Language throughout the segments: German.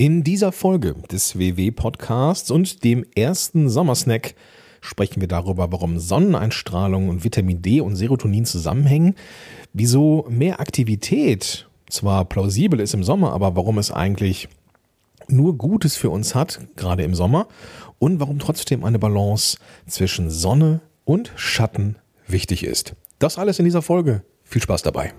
In dieser Folge des WW Podcasts und dem ersten Sommersnack sprechen wir darüber, warum Sonneneinstrahlung und Vitamin D und Serotonin zusammenhängen, wieso mehr Aktivität zwar plausibel ist im Sommer, aber warum es eigentlich nur Gutes für uns hat, gerade im Sommer, und warum trotzdem eine Balance zwischen Sonne und Schatten wichtig ist. Das alles in dieser Folge. Viel Spaß dabei.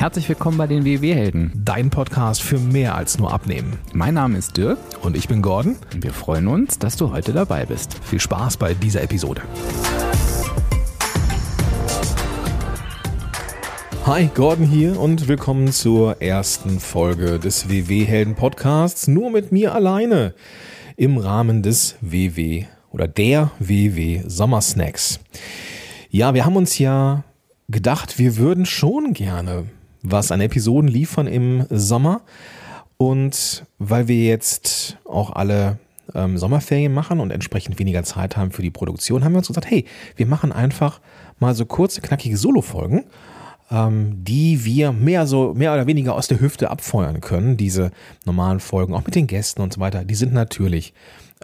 Herzlich willkommen bei den WW-Helden. Dein Podcast für mehr als nur Abnehmen. Mein Name ist Dirk und ich bin Gordon. Und wir freuen uns, dass du heute dabei bist. Viel Spaß bei dieser Episode. Hi, Gordon hier und willkommen zur ersten Folge des WW-Helden Podcasts. Nur mit mir alleine im Rahmen des WW oder der WW Sommersnacks. Ja, wir haben uns ja gedacht, wir würden schon gerne was an Episoden liefern im Sommer. Und weil wir jetzt auch alle ähm, Sommerferien machen und entsprechend weniger Zeit haben für die Produktion, haben wir uns gesagt, hey, wir machen einfach mal so kurze, knackige Solo-Folgen, ähm, die wir mehr so, mehr oder weniger aus der Hüfte abfeuern können. Diese normalen Folgen, auch mit den Gästen und so weiter, die sind natürlich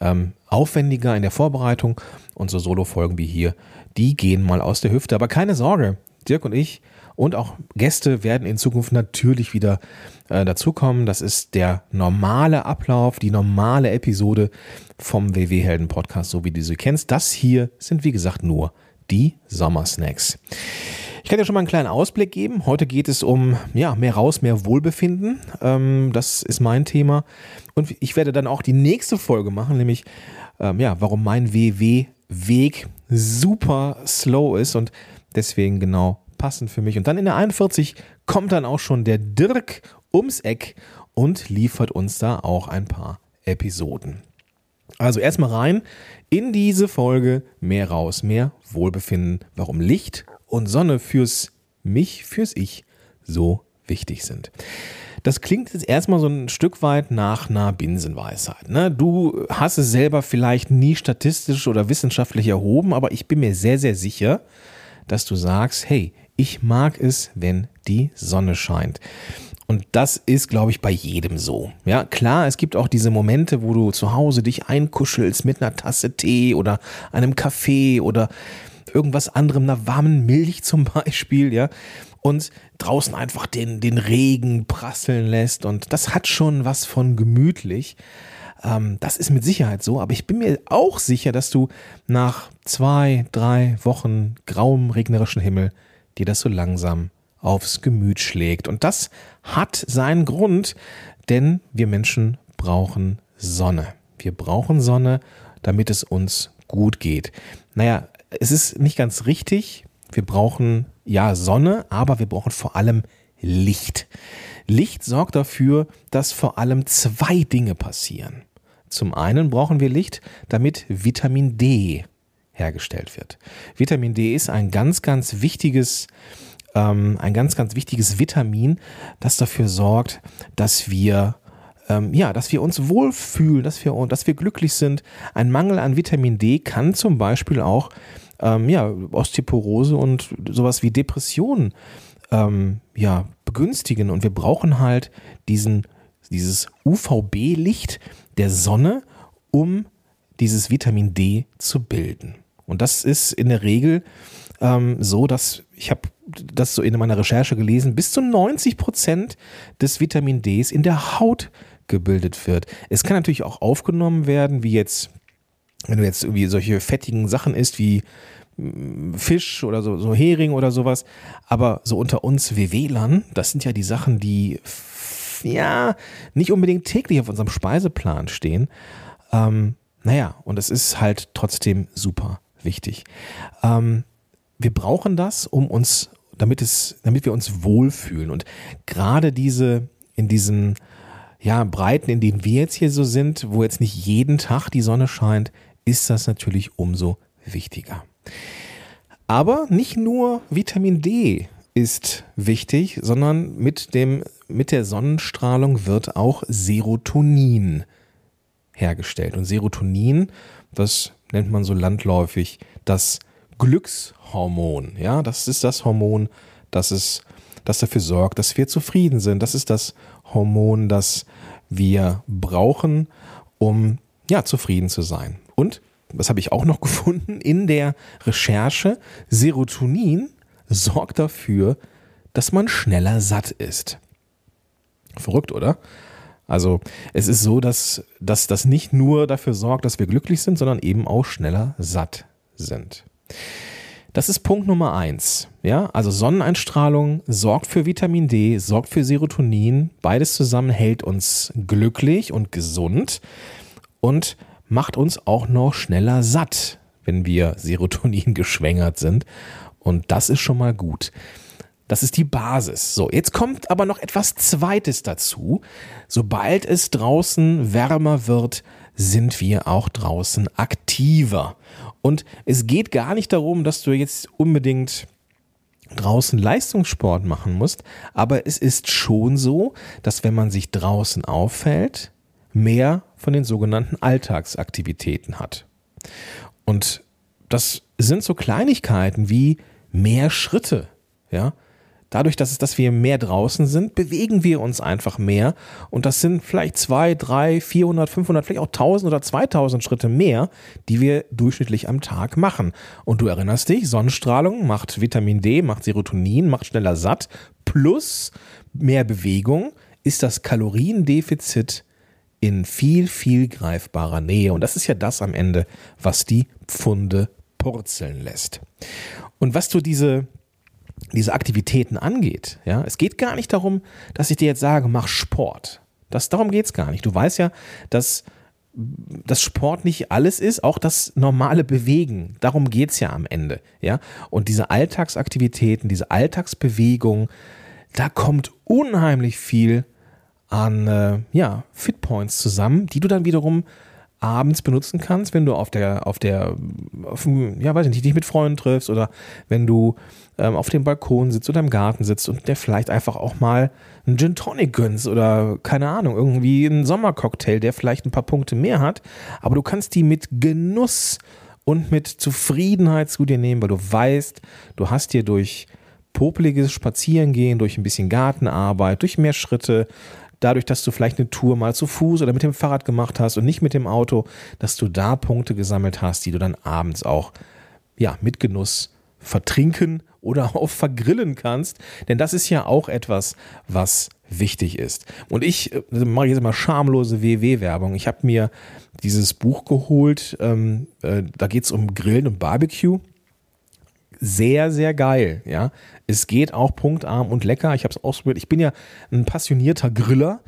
ähm, aufwendiger in der Vorbereitung. Und so Solo-Folgen wie hier, die gehen mal aus der Hüfte. Aber keine Sorge, Dirk und ich und auch Gäste werden in Zukunft natürlich wieder äh, dazukommen. Das ist der normale Ablauf, die normale Episode vom WW-Helden Podcast, so wie du sie kennst. Das hier sind, wie gesagt, nur die Sommersnacks. Ich kann dir schon mal einen kleinen Ausblick geben. Heute geht es um ja, mehr raus, mehr Wohlbefinden. Ähm, das ist mein Thema. Und ich werde dann auch die nächste Folge machen, nämlich ähm, ja, warum mein WW-Weg super slow ist und deswegen genau passend für mich. Und dann in der 41 kommt dann auch schon der Dirk ums Eck und liefert uns da auch ein paar Episoden. Also erstmal rein in diese Folge mehr raus, mehr Wohlbefinden, warum Licht und Sonne fürs mich, fürs Ich so wichtig sind. Das klingt jetzt erstmal so ein Stück weit nach einer Binsenweisheit. Ne? Du hast es selber vielleicht nie statistisch oder wissenschaftlich erhoben, aber ich bin mir sehr, sehr sicher, dass du sagst, hey, ich mag es, wenn die Sonne scheint. Und das ist, glaube ich, bei jedem so. Ja, klar, es gibt auch diese Momente, wo du zu Hause dich einkuschelst mit einer Tasse Tee oder einem Kaffee oder irgendwas anderem, einer warmen Milch zum Beispiel, ja. Und draußen einfach den, den Regen prasseln lässt. Und das hat schon was von gemütlich. Ähm, das ist mit Sicherheit so. Aber ich bin mir auch sicher, dass du nach zwei, drei Wochen grauem, regnerischen Himmel dir das so langsam aufs Gemüt schlägt. Und das hat seinen Grund, denn wir Menschen brauchen Sonne. Wir brauchen Sonne, damit es uns gut geht. Naja, es ist nicht ganz richtig. Wir brauchen ja Sonne, aber wir brauchen vor allem Licht. Licht sorgt dafür, dass vor allem zwei Dinge passieren. Zum einen brauchen wir Licht, damit Vitamin D hergestellt wird. Vitamin D ist ein ganz, ganz wichtiges, ähm, ein ganz, ganz wichtiges Vitamin, das dafür sorgt, dass wir ähm, ja, dass wir uns wohlfühlen, dass wir, dass wir glücklich sind. Ein Mangel an Vitamin D kann zum Beispiel auch ähm, ja, Osteoporose und sowas wie Depressionen ähm, ja, begünstigen. Und wir brauchen halt diesen, dieses UVB-Licht der Sonne, um dieses Vitamin D zu bilden. Und das ist in der Regel ähm, so, dass ich habe das so in meiner Recherche gelesen, bis zu 90 Prozent des Vitamin Ds in der Haut gebildet wird. Es kann natürlich auch aufgenommen werden, wie jetzt, wenn du jetzt irgendwie solche fettigen Sachen isst, wie mm, Fisch oder so, so Hering oder sowas. Aber so unter uns WWlern, das sind ja die Sachen, die ja nicht unbedingt täglich auf unserem Speiseplan stehen. Ähm, naja, und es ist halt trotzdem super wichtig. Ähm, wir brauchen das, um uns, damit es, damit wir uns wohlfühlen. Und gerade diese, in diesen ja, Breiten, in denen wir jetzt hier so sind, wo jetzt nicht jeden Tag die Sonne scheint, ist das natürlich umso wichtiger. Aber nicht nur Vitamin D ist wichtig, sondern mit dem, mit der Sonnenstrahlung wird auch Serotonin hergestellt. Und Serotonin, das nennt man so landläufig das Glückshormon. Ja, das ist das Hormon, das, ist, das dafür sorgt, dass wir zufrieden sind. Das ist das Hormon, das wir brauchen, um ja, zufrieden zu sein. Und, das habe ich auch noch gefunden, in der Recherche, Serotonin sorgt dafür, dass man schneller satt ist. Verrückt, oder? Also es ist so, dass, dass das nicht nur dafür sorgt, dass wir glücklich sind, sondern eben auch schneller satt sind. Das ist Punkt Nummer eins. Ja, also Sonneneinstrahlung sorgt für Vitamin D, sorgt für Serotonin. Beides zusammen hält uns glücklich und gesund und macht uns auch noch schneller satt, wenn wir Serotonin geschwängert sind. Und das ist schon mal gut. Das ist die Basis. So, jetzt kommt aber noch etwas Zweites dazu. Sobald es draußen wärmer wird, sind wir auch draußen aktiver. Und es geht gar nicht darum, dass du jetzt unbedingt draußen Leistungssport machen musst, aber es ist schon so, dass wenn man sich draußen auffällt, mehr von den sogenannten Alltagsaktivitäten hat. Und das sind so Kleinigkeiten wie mehr Schritte, ja, Dadurch, dass, es, dass wir mehr draußen sind, bewegen wir uns einfach mehr. Und das sind vielleicht zwei, drei, 400, 500, vielleicht auch 1000 oder 2000 Schritte mehr, die wir durchschnittlich am Tag machen. Und du erinnerst dich, Sonnenstrahlung macht Vitamin D, macht Serotonin, macht schneller satt. Plus mehr Bewegung ist das Kaloriendefizit in viel, viel greifbarer Nähe. Und das ist ja das am Ende, was die Pfunde purzeln lässt. Und was du diese diese Aktivitäten angeht. Ja, es geht gar nicht darum, dass ich dir jetzt sage, mach Sport. Das, darum geht es gar nicht. Du weißt ja, dass das Sport nicht alles ist, auch das normale Bewegen. Darum geht es ja am Ende. Ja? Und diese Alltagsaktivitäten, diese Alltagsbewegung, da kommt unheimlich viel an äh, ja, Fitpoints zusammen, die du dann wiederum abends benutzen kannst, wenn du auf der, auf der, auf, ja, weiß ich nicht, dich mit Freunden triffst oder wenn du ähm, auf dem Balkon sitzt oder im Garten sitzt und der vielleicht einfach auch mal einen Gin Tonic gönnst oder keine Ahnung, irgendwie einen Sommercocktail, der vielleicht ein paar Punkte mehr hat, aber du kannst die mit Genuss und mit Zufriedenheit zu dir nehmen, weil du weißt, du hast dir durch popeliges Spazierengehen, durch ein bisschen Gartenarbeit, durch mehr Schritte, dadurch, dass du vielleicht eine Tour mal zu Fuß oder mit dem Fahrrad gemacht hast und nicht mit dem Auto, dass du da Punkte gesammelt hast, die du dann abends auch ja, mit Genuss vertrinken oder auch vergrillen kannst. Denn das ist ja auch etwas, was wichtig ist. Und ich äh, mache jetzt mal schamlose WW-Werbung. Ich habe mir dieses Buch geholt. Ähm, äh, da geht es um Grillen und Barbecue sehr, sehr geil. Ja, es geht auch punktarm und lecker. Ich habe es ausprobiert. Ich bin ja ein passionierter Griller.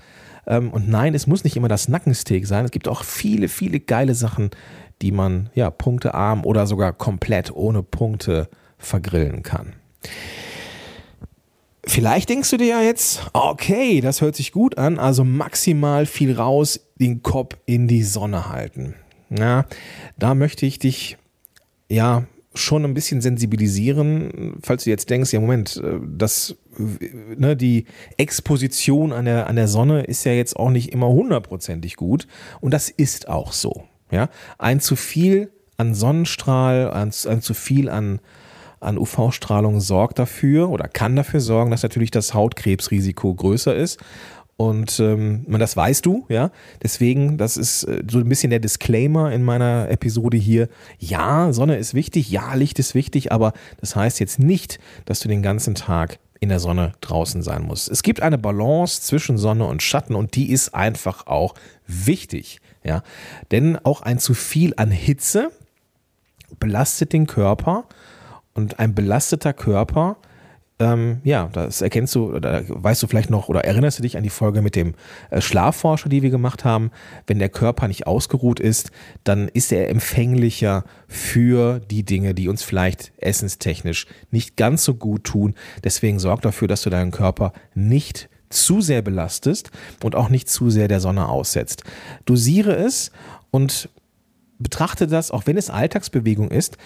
Ähm, und nein, es muss nicht immer das Nackensteak sein. Es gibt auch viele, viele geile Sachen, die man ja punktearm oder sogar komplett ohne Punkte vergrillen kann. Vielleicht denkst du dir ja jetzt, okay, das hört sich gut an, also maximal viel raus, den Kopf in die Sonne halten. Ja, da möchte ich dich ja schon ein bisschen sensibilisieren, falls du jetzt denkst, ja Moment, äh, das, ne, die Exposition an der, an der Sonne ist ja jetzt auch nicht immer hundertprozentig gut und das ist auch so. Ja, ein zu viel an Sonnenstrahl, ein, ein zu viel an, an UV-Strahlung sorgt dafür oder kann dafür sorgen, dass natürlich das Hautkrebsrisiko größer ist. Und ähm, das weißt du, ja. Deswegen, das ist äh, so ein bisschen der Disclaimer in meiner Episode hier. Ja, Sonne ist wichtig, ja, Licht ist wichtig, aber das heißt jetzt nicht, dass du den ganzen Tag in der Sonne draußen sein musst. Es gibt eine Balance zwischen Sonne und Schatten und die ist einfach auch wichtig, ja. Denn auch ein zu viel an Hitze belastet den Körper und ein belasteter Körper ähm, ja, das erkennst du, oder weißt du vielleicht noch, oder erinnerst du dich an die Folge mit dem äh, Schlafforscher, die wir gemacht haben? Wenn der Körper nicht ausgeruht ist, dann ist er empfänglicher für die Dinge, die uns vielleicht essenstechnisch nicht ganz so gut tun. Deswegen sorg dafür, dass du deinen Körper nicht zu sehr belastest und auch nicht zu sehr der Sonne aussetzt. Dosiere es und betrachte das, auch wenn es Alltagsbewegung ist,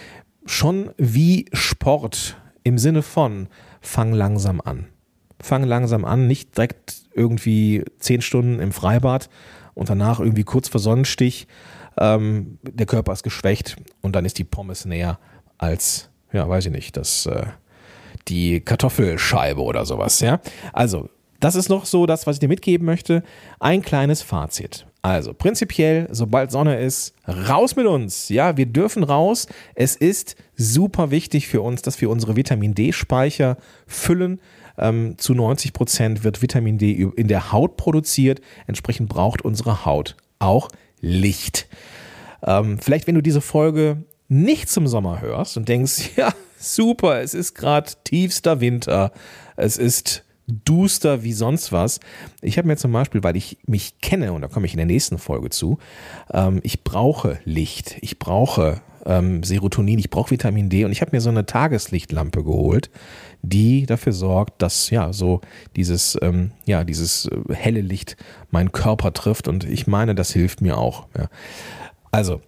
schon wie Sport im Sinne von fang langsam an. Fang langsam an, nicht direkt irgendwie zehn Stunden im Freibad und danach irgendwie kurz vor Sonnenstich. Ähm, der Körper ist geschwächt und dann ist die Pommes näher als ja, weiß ich nicht, das, äh, die Kartoffelscheibe oder sowas, ja. Also, das ist noch so das, was ich dir mitgeben möchte. Ein kleines Fazit. Also, prinzipiell, sobald Sonne ist, raus mit uns. Ja, wir dürfen raus. Es ist super wichtig für uns, dass wir unsere Vitamin D-Speicher füllen. Ähm, zu 90 Prozent wird Vitamin D in der Haut produziert. Entsprechend braucht unsere Haut auch Licht. Ähm, vielleicht, wenn du diese Folge nicht zum Sommer hörst und denkst, ja, super, es ist gerade tiefster Winter, es ist duster wie sonst was. Ich habe mir zum Beispiel, weil ich mich kenne, und da komme ich in der nächsten Folge zu, ähm, ich brauche Licht, ich brauche ähm, Serotonin, ich brauche Vitamin D und ich habe mir so eine Tageslichtlampe geholt, die dafür sorgt, dass ja so dieses ähm, ja dieses äh, helle Licht meinen Körper trifft und ich meine, das hilft mir auch. Ja. Also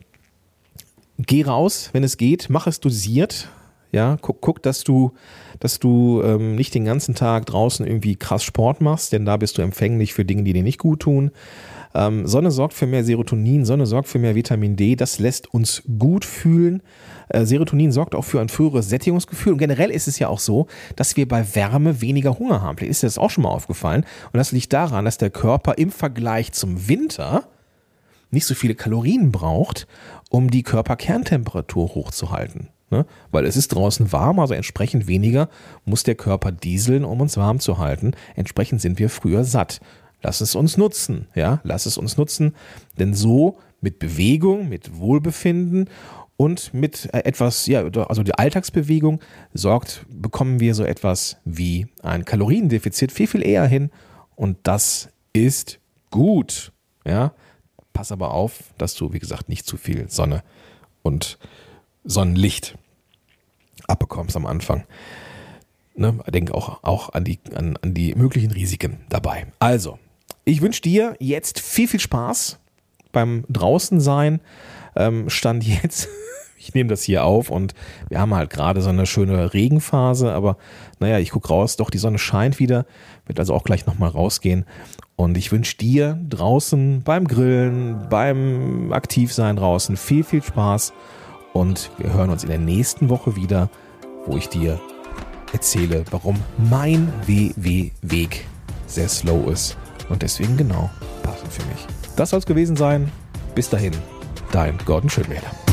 geh raus, wenn es geht, mach es dosiert, ja, guck, guck dass du, dass du ähm, nicht den ganzen Tag draußen irgendwie krass Sport machst, denn da bist du empfänglich für Dinge, die dir nicht gut tun. Ähm, Sonne sorgt für mehr Serotonin, Sonne sorgt für mehr Vitamin D, das lässt uns gut fühlen. Äh, Serotonin sorgt auch für ein früheres Sättigungsgefühl. Und generell ist es ja auch so, dass wir bei Wärme weniger Hunger haben. Vielleicht ist dir das auch schon mal aufgefallen. Und das liegt daran, dass der Körper im Vergleich zum Winter nicht so viele Kalorien braucht, um die Körperkerntemperatur hochzuhalten. Ne? Weil es ist draußen warm, also entsprechend weniger muss der Körper dieseln, um uns warm zu halten. Entsprechend sind wir früher satt. Lass es uns nutzen, ja, lass es uns nutzen, denn so mit Bewegung, mit Wohlbefinden und mit äh, etwas, ja, also die Alltagsbewegung sorgt, bekommen wir so etwas wie ein Kaloriendefizit viel, viel eher hin und das ist gut, ja. Pass aber auf, dass du, wie gesagt, nicht zu viel Sonne und Sonnenlicht abbekommst am Anfang. Ne, denk auch, auch an, die, an, an die möglichen Risiken dabei. Also, ich wünsche dir jetzt viel, viel Spaß beim Draußensein. Ähm, Stand jetzt, ich nehme das hier auf und wir haben halt gerade so eine schöne Regenphase, aber naja, ich gucke raus, doch die Sonne scheint wieder, wird also auch gleich nochmal rausgehen. Und ich wünsche dir draußen beim Grillen, beim Aktivsein draußen viel, viel Spaß. Und wir hören uns in der nächsten Woche wieder, wo ich dir erzähle, warum mein WW-Weg sehr slow ist und deswegen genau passend für mich. Das soll es gewesen sein. Bis dahin, dein Gordon Schönwälder.